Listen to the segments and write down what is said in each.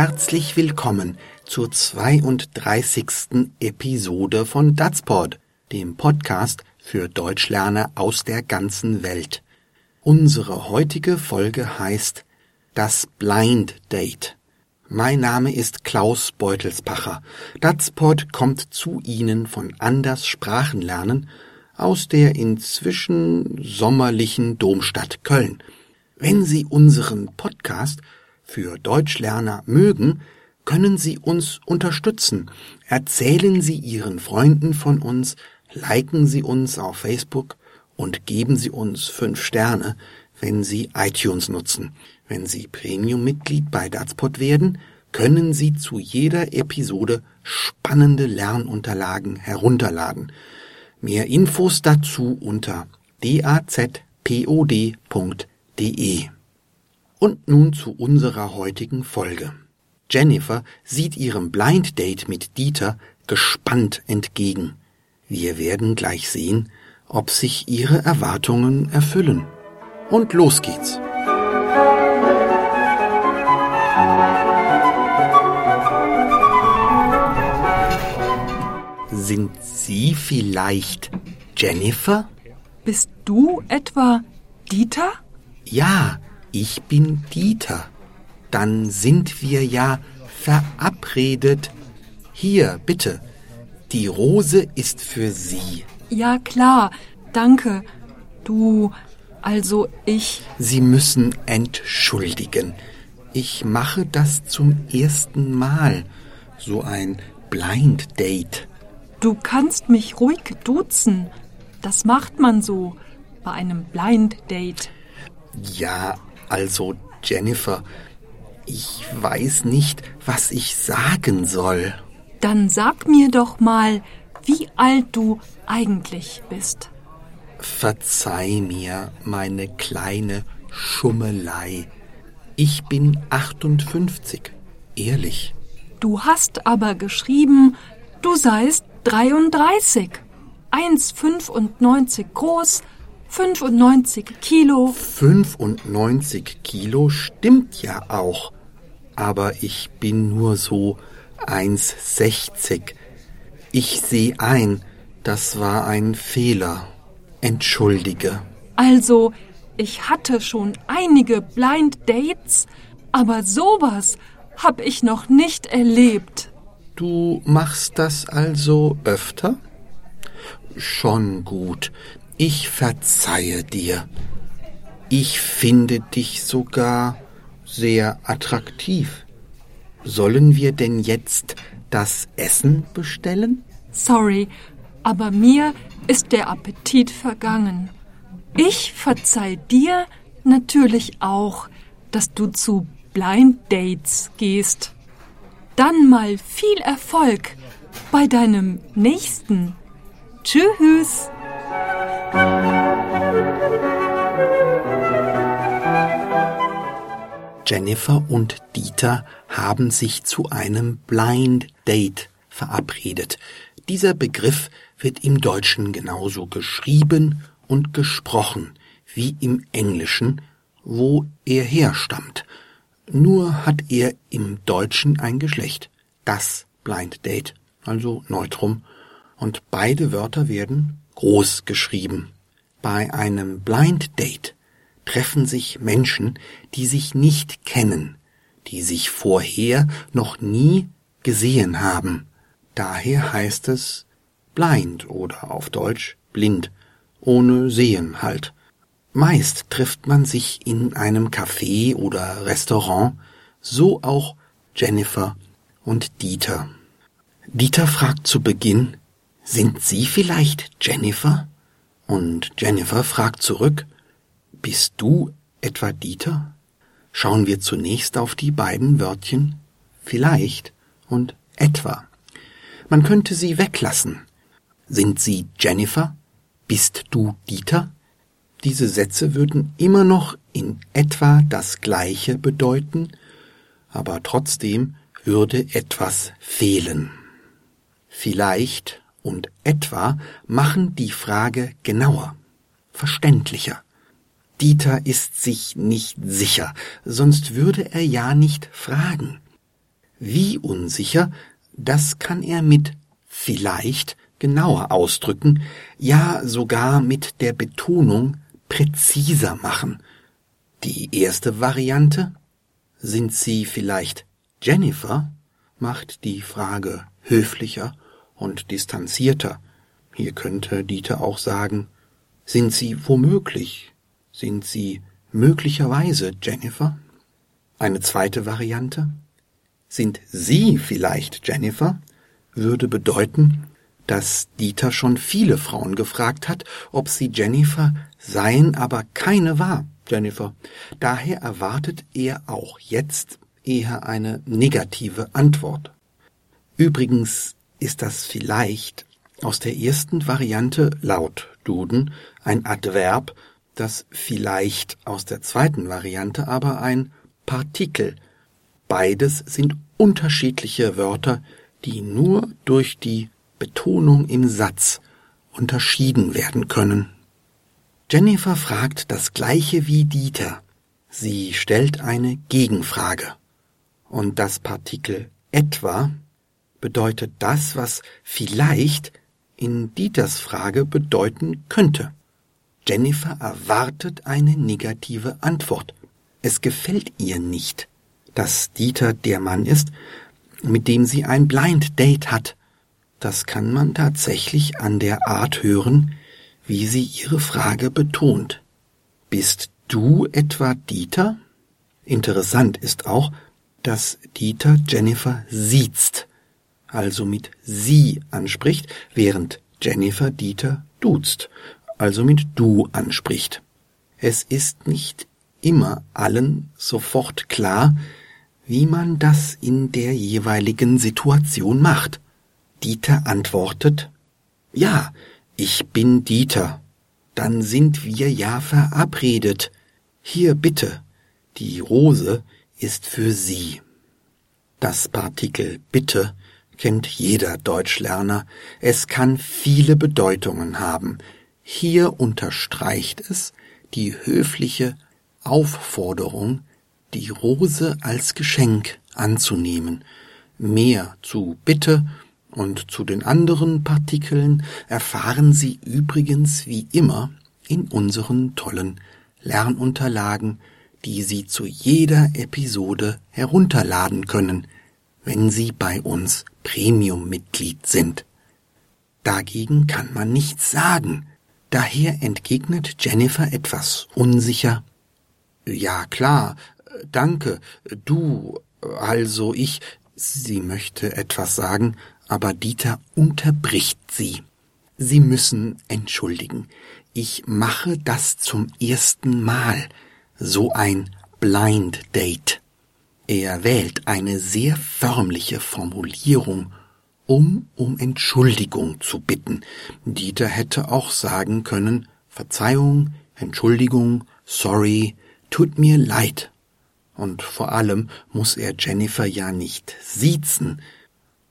Herzlich willkommen zur 32. Episode von Datsport, dem Podcast für Deutschlerner aus der ganzen Welt. Unsere heutige Folge heißt Das Blind Date. Mein Name ist Klaus Beutelspacher. Datsport kommt zu Ihnen von Anders Sprachenlernen aus der inzwischen sommerlichen Domstadt Köln. Wenn Sie unseren Podcast für Deutschlerner mögen, können Sie uns unterstützen. Erzählen Sie Ihren Freunden von uns, liken Sie uns auf Facebook und geben Sie uns fünf Sterne, wenn Sie iTunes nutzen. Wenn Sie Premium-Mitglied bei Datspot werden, können Sie zu jeder Episode spannende Lernunterlagen herunterladen. Mehr Infos dazu unter dazpod.de. Und nun zu unserer heutigen Folge. Jennifer sieht ihrem Blind Date mit Dieter gespannt entgegen. Wir werden gleich sehen, ob sich ihre Erwartungen erfüllen. Und los geht's. Sind Sie vielleicht Jennifer? Bist du etwa Dieter? Ja, ich bin Dieter. Dann sind wir ja verabredet. Hier, bitte. Die Rose ist für Sie. Ja, klar. Danke. Du, also ich. Sie müssen entschuldigen. Ich mache das zum ersten Mal. So ein Blind Date. Du kannst mich ruhig duzen. Das macht man so bei einem Blind Date. Ja, also Jennifer, ich weiß nicht, was ich sagen soll. Dann sag mir doch mal, wie alt du eigentlich bist. Verzeih mir meine kleine Schummelei. Ich bin 58, ehrlich. Du hast aber geschrieben, du seist 33. 1,95 groß, 95 Kilo. 95 Kilo stimmt ja auch. Aber ich bin nur so 1,60. Ich sehe ein, das war ein Fehler. Entschuldige. Also, ich hatte schon einige Blind Dates, aber sowas hab ich noch nicht erlebt. Du machst das also öfter? Schon gut. Ich verzeihe dir. Ich finde dich sogar sehr attraktiv. Sollen wir denn jetzt das Essen bestellen? Sorry, aber mir ist der Appetit vergangen. Ich verzeih dir natürlich auch, dass du zu Blind Dates gehst. Dann mal viel Erfolg bei deinem nächsten. Tschüss. Jennifer und Dieter haben sich zu einem Blind Date verabredet. Dieser Begriff wird im Deutschen genauso geschrieben und gesprochen wie im Englischen, wo er herstammt. Nur hat er im Deutschen ein Geschlecht. Das Blind Date, also Neutrum, und beide Wörter werden groß geschrieben. Bei einem Blind Date treffen sich Menschen, die sich nicht kennen, die sich vorher noch nie gesehen haben. Daher heißt es blind oder auf Deutsch blind, ohne Sehen halt. Meist trifft man sich in einem Café oder Restaurant, so auch Jennifer und Dieter. Dieter fragt zu Beginn, sind Sie vielleicht Jennifer? Und Jennifer fragt zurück, bist du etwa Dieter? Schauen wir zunächst auf die beiden Wörtchen vielleicht und etwa. Man könnte sie weglassen. Sind Sie Jennifer? Bist du Dieter? Diese Sätze würden immer noch in etwa das Gleiche bedeuten, aber trotzdem würde etwas fehlen. Vielleicht und etwa machen die Frage genauer, verständlicher. Dieter ist sich nicht sicher, sonst würde er ja nicht fragen. Wie unsicher, das kann er mit vielleicht genauer ausdrücken, ja sogar mit der Betonung präziser machen. Die erste Variante sind Sie vielleicht Jennifer? macht die Frage höflicher und distanzierter. Hier könnte Dieter auch sagen, sind Sie womöglich, sind Sie möglicherweise Jennifer? Eine zweite Variante, sind Sie vielleicht Jennifer? würde bedeuten, dass Dieter schon viele Frauen gefragt hat, ob sie Jennifer seien, aber keine war Jennifer. Daher erwartet er auch jetzt eher eine negative Antwort. Übrigens ist das vielleicht aus der ersten Variante laut Duden ein Adverb, das vielleicht aus der zweiten Variante aber ein Partikel. Beides sind unterschiedliche Wörter, die nur durch die Betonung im Satz unterschieden werden können. Jennifer fragt das gleiche wie Dieter. Sie stellt eine Gegenfrage. Und das Partikel etwa bedeutet das, was vielleicht in Dieters Frage bedeuten könnte. Jennifer erwartet eine negative Antwort. Es gefällt ihr nicht, dass Dieter der Mann ist, mit dem sie ein Blind Date hat. Das kann man tatsächlich an der Art hören, wie sie ihre Frage betont. Bist du etwa Dieter? Interessant ist auch, dass Dieter Jennifer siezt, also mit sie anspricht, während Jennifer Dieter duzt, also mit du anspricht. Es ist nicht immer allen sofort klar, wie man das in der jeweiligen Situation macht. Dieter antwortet, ja, ich bin Dieter. Dann sind wir ja verabredet. Hier bitte, die Rose ist für Sie. Das Partikel bitte kennt jeder Deutschlerner. Es kann viele Bedeutungen haben. Hier unterstreicht es die höfliche Aufforderung, die Rose als Geschenk anzunehmen. Mehr zu Bitte und zu den anderen Partikeln erfahren Sie übrigens wie immer in unseren tollen Lernunterlagen, die Sie zu jeder Episode herunterladen können, wenn Sie bei uns Premium-Mitglied sind. Dagegen kann man nichts sagen. Daher entgegnet Jennifer etwas unsicher. Ja klar, Danke, du, also ich, sie möchte etwas sagen, aber Dieter unterbricht sie. Sie müssen entschuldigen. Ich mache das zum ersten Mal. So ein Blind Date. Er wählt eine sehr förmliche Formulierung, um um Entschuldigung zu bitten. Dieter hätte auch sagen können Verzeihung, Entschuldigung, sorry, tut mir leid. Und vor allem muss er Jennifer ja nicht siezen.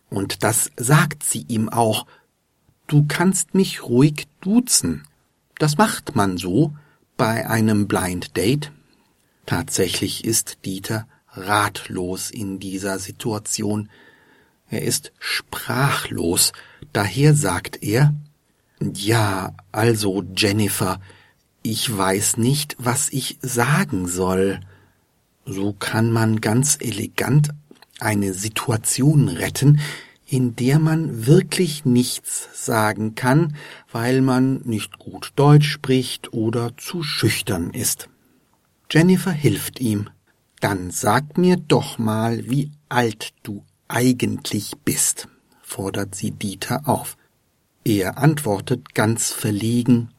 Und das sagt sie ihm auch. Du kannst mich ruhig duzen. Das macht man so bei einem Blind Date. Tatsächlich ist Dieter ratlos in dieser Situation. Er ist sprachlos, daher sagt er Ja, also Jennifer, ich weiß nicht, was ich sagen soll. So kann man ganz elegant eine Situation retten, in der man wirklich nichts sagen kann, weil man nicht gut Deutsch spricht oder zu schüchtern ist. Jennifer hilft ihm. Dann sag mir doch mal, wie alt du eigentlich bist, fordert sie Dieter auf. Er antwortet ganz verlegen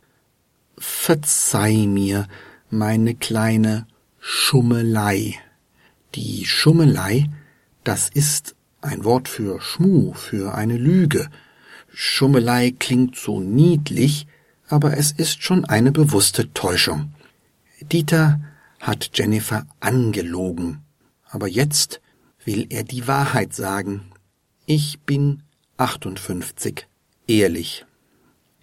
Verzeih mir, meine kleine Schummelei. Die Schummelei, das ist ein Wort für Schmu, für eine Lüge. Schummelei klingt so niedlich, aber es ist schon eine bewusste Täuschung. Dieter hat Jennifer angelogen, aber jetzt will er die Wahrheit sagen. Ich bin 58, ehrlich.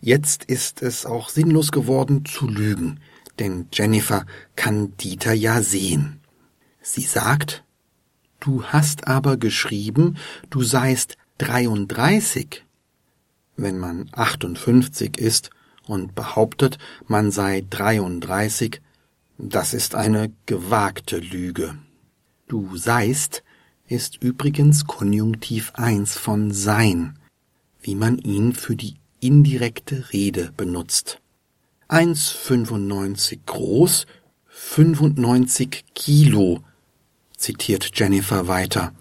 Jetzt ist es auch sinnlos geworden zu lügen denn Jennifer kann Dieter ja sehen. Sie sagt, Du hast aber geschrieben, du seist 33. Wenn man 58 ist und behauptet, man sei 33, das ist eine gewagte Lüge. Du seist ist übrigens Konjunktiv 1 von sein, wie man ihn für die indirekte Rede benutzt. 1,95 groß, 95 Kilo, zitiert Jennifer weiter.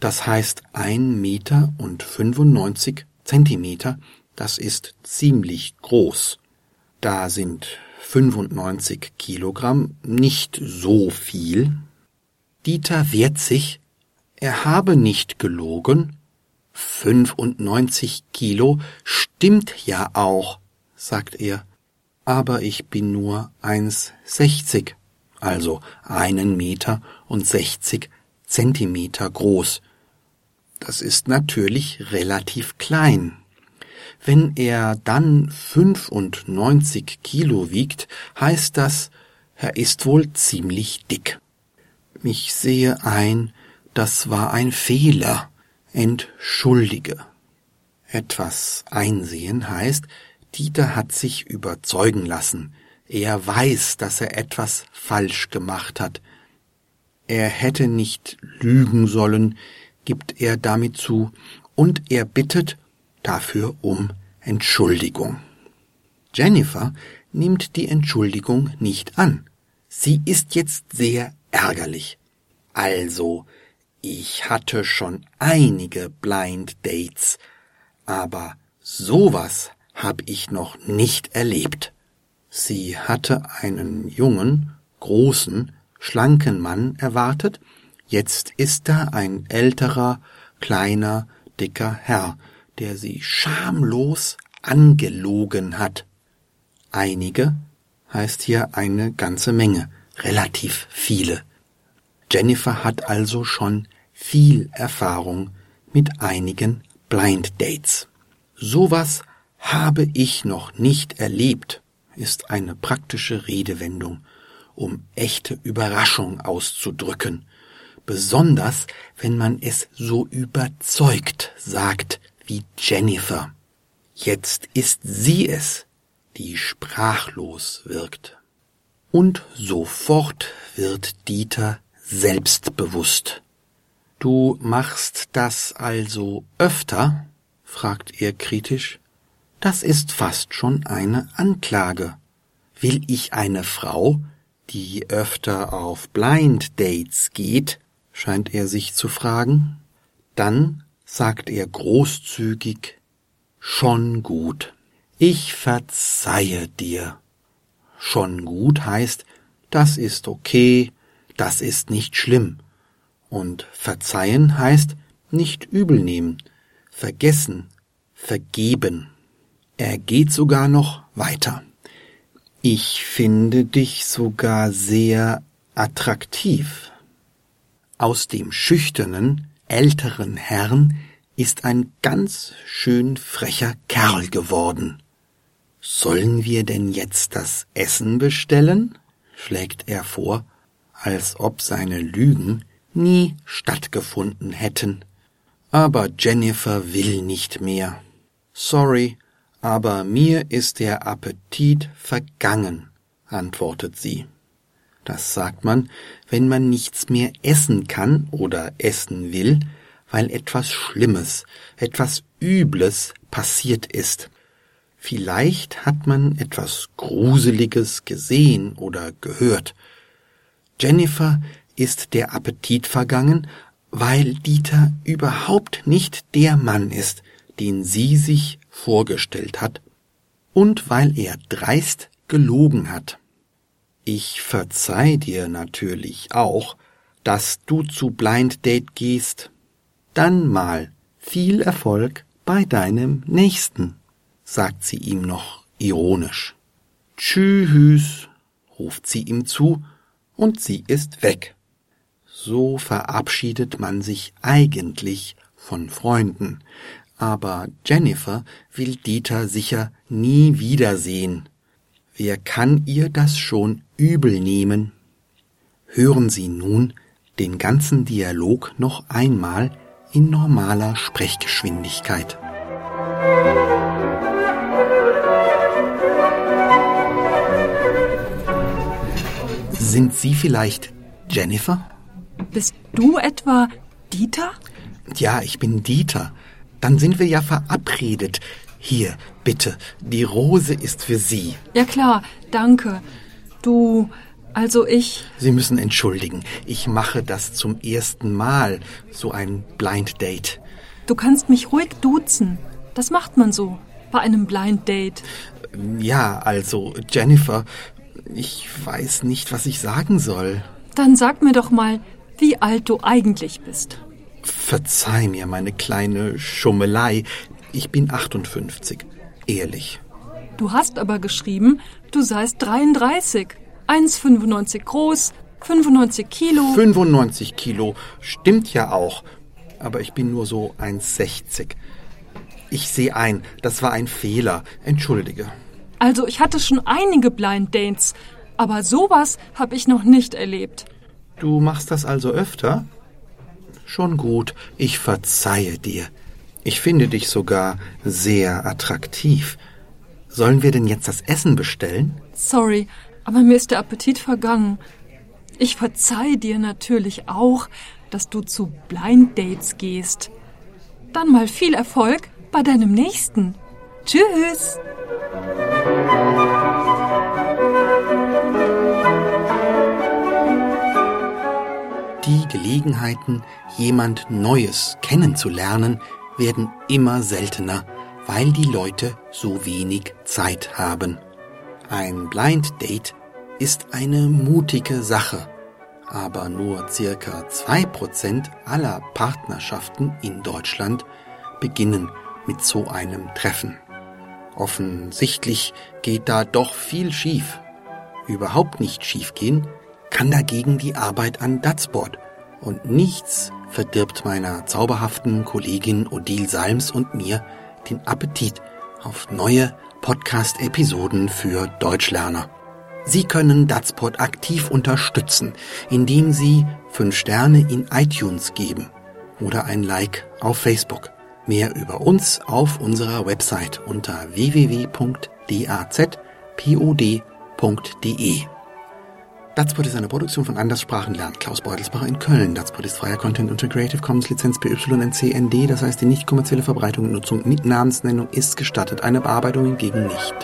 Das heißt ein Meter und 95 Zentimeter, das ist ziemlich groß. Da sind 95 Kilogramm nicht so viel. Dieter wehrt sich, er habe nicht gelogen. 95 Kilo stimmt ja auch, sagt er, aber ich bin nur 1,60, also einen Meter und 60 Zentimeter groß. Das ist natürlich relativ klein. Wenn er dann 95 Kilo wiegt, heißt das, er ist wohl ziemlich dick. Ich sehe ein, das war ein Fehler. Entschuldige. Etwas einsehen heißt, Dieter hat sich überzeugen lassen. Er weiß, dass er etwas falsch gemacht hat. Er hätte nicht lügen sollen, gibt er damit zu, und er bittet dafür um Entschuldigung. Jennifer nimmt die Entschuldigung nicht an. Sie ist jetzt sehr ärgerlich. Also, ich hatte schon einige Blind Dates, aber sowas hab ich noch nicht erlebt. Sie hatte einen jungen, großen, schlanken Mann erwartet, jetzt ist da ein älterer, kleiner, dicker Herr, der sie schamlos angelogen hat. Einige heißt hier eine ganze Menge, relativ viele. Jennifer hat also schon viel Erfahrung mit einigen Blind Dates. Sowas habe ich noch nicht erlebt, ist eine praktische Redewendung, um echte Überraschung auszudrücken, besonders wenn man es so überzeugt sagt wie Jennifer. Jetzt ist sie es, die sprachlos wirkt. Und sofort wird Dieter selbstbewusst. Du machst das also öfter? fragt er kritisch. Das ist fast schon eine Anklage. Will ich eine Frau, die öfter auf Blind Dates geht, scheint er sich zu fragen. Dann sagt er großzügig, schon gut. Ich verzeihe dir. Schon gut heißt, das ist okay, das ist nicht schlimm. Und verzeihen heißt nicht übel nehmen, vergessen, vergeben. Er geht sogar noch weiter. Ich finde dich sogar sehr attraktiv. Aus dem schüchternen, älteren Herrn ist ein ganz schön frecher Kerl geworden. Sollen wir denn jetzt das Essen bestellen? schlägt er vor, als ob seine Lügen nie stattgefunden hätten. Aber Jennifer will nicht mehr. Sorry, aber mir ist der Appetit vergangen, antwortet sie. Das sagt man, wenn man nichts mehr essen kann oder essen will, weil etwas Schlimmes, etwas Übles passiert ist. Vielleicht hat man etwas Gruseliges gesehen oder gehört. Jennifer ist der Appetit vergangen, weil Dieter überhaupt nicht der Mann ist, den sie sich vorgestellt hat, und weil er dreist gelogen hat. Ich verzeih dir natürlich auch, dass du zu Blind Date gehst. Dann mal viel Erfolg bei deinem Nächsten, sagt sie ihm noch ironisch. Tschüss, ruft sie ihm zu und sie ist weg. So verabschiedet man sich eigentlich von Freunden, aber Jennifer will Dieter sicher nie wiedersehen. Wer kann ihr das schon übel nehmen? Hören Sie nun den ganzen Dialog noch einmal in normaler Sprechgeschwindigkeit. Sind Sie vielleicht Jennifer? Bist du etwa Dieter? Ja, ich bin Dieter. Dann sind wir ja verabredet. Hier, bitte, die Rose ist für Sie. Ja klar, danke. Du, also ich. Sie müssen entschuldigen. Ich mache das zum ersten Mal, so ein Blind Date. Du kannst mich ruhig duzen. Das macht man so bei einem Blind Date. Ja, also Jennifer, ich weiß nicht, was ich sagen soll. Dann sag mir doch mal, wie alt du eigentlich bist. Verzeih mir meine kleine Schummelei. Ich bin 58. Ehrlich. Du hast aber geschrieben, du seist 33. 1,95 groß, 95 Kilo. 95 Kilo. Stimmt ja auch. Aber ich bin nur so 1,60. Ich sehe ein, das war ein Fehler. Entschuldige. Also ich hatte schon einige Blind Dates, aber sowas habe ich noch nicht erlebt. Du machst das also öfter? Schon gut, ich verzeihe dir. Ich finde dich sogar sehr attraktiv. Sollen wir denn jetzt das Essen bestellen? Sorry, aber mir ist der Appetit vergangen. Ich verzeihe dir natürlich auch, dass du zu Blind Dates gehst. Dann mal viel Erfolg bei deinem nächsten. Tschüss! Die Gelegenheiten, jemand Neues kennenzulernen, werden immer seltener, weil die Leute so wenig Zeit haben. Ein Blind Date ist eine mutige Sache, aber nur circa zwei Prozent aller Partnerschaften in Deutschland beginnen mit so einem Treffen. Offensichtlich geht da doch viel schief. Überhaupt nicht schiefgehen kann dagegen die Arbeit an Datsport und nichts verdirbt meiner zauberhaften Kollegin Odile Salms und mir den Appetit auf neue Podcast-Episoden für Deutschlerner. Sie können Datsport aktiv unterstützen, indem Sie fünf Sterne in iTunes geben oder ein Like auf Facebook. Mehr über uns auf unserer Website unter www.dazpod.de. Datspot ist eine Produktion von Anderssprachen lernt Klaus Beutelsbacher in Köln. Datspot ist freier Content unter Creative Commons Lizenz BY-NC-ND, das heißt die nicht kommerzielle Verbreitung und Nutzung mit Namensnennung ist gestattet, eine Bearbeitung hingegen nicht.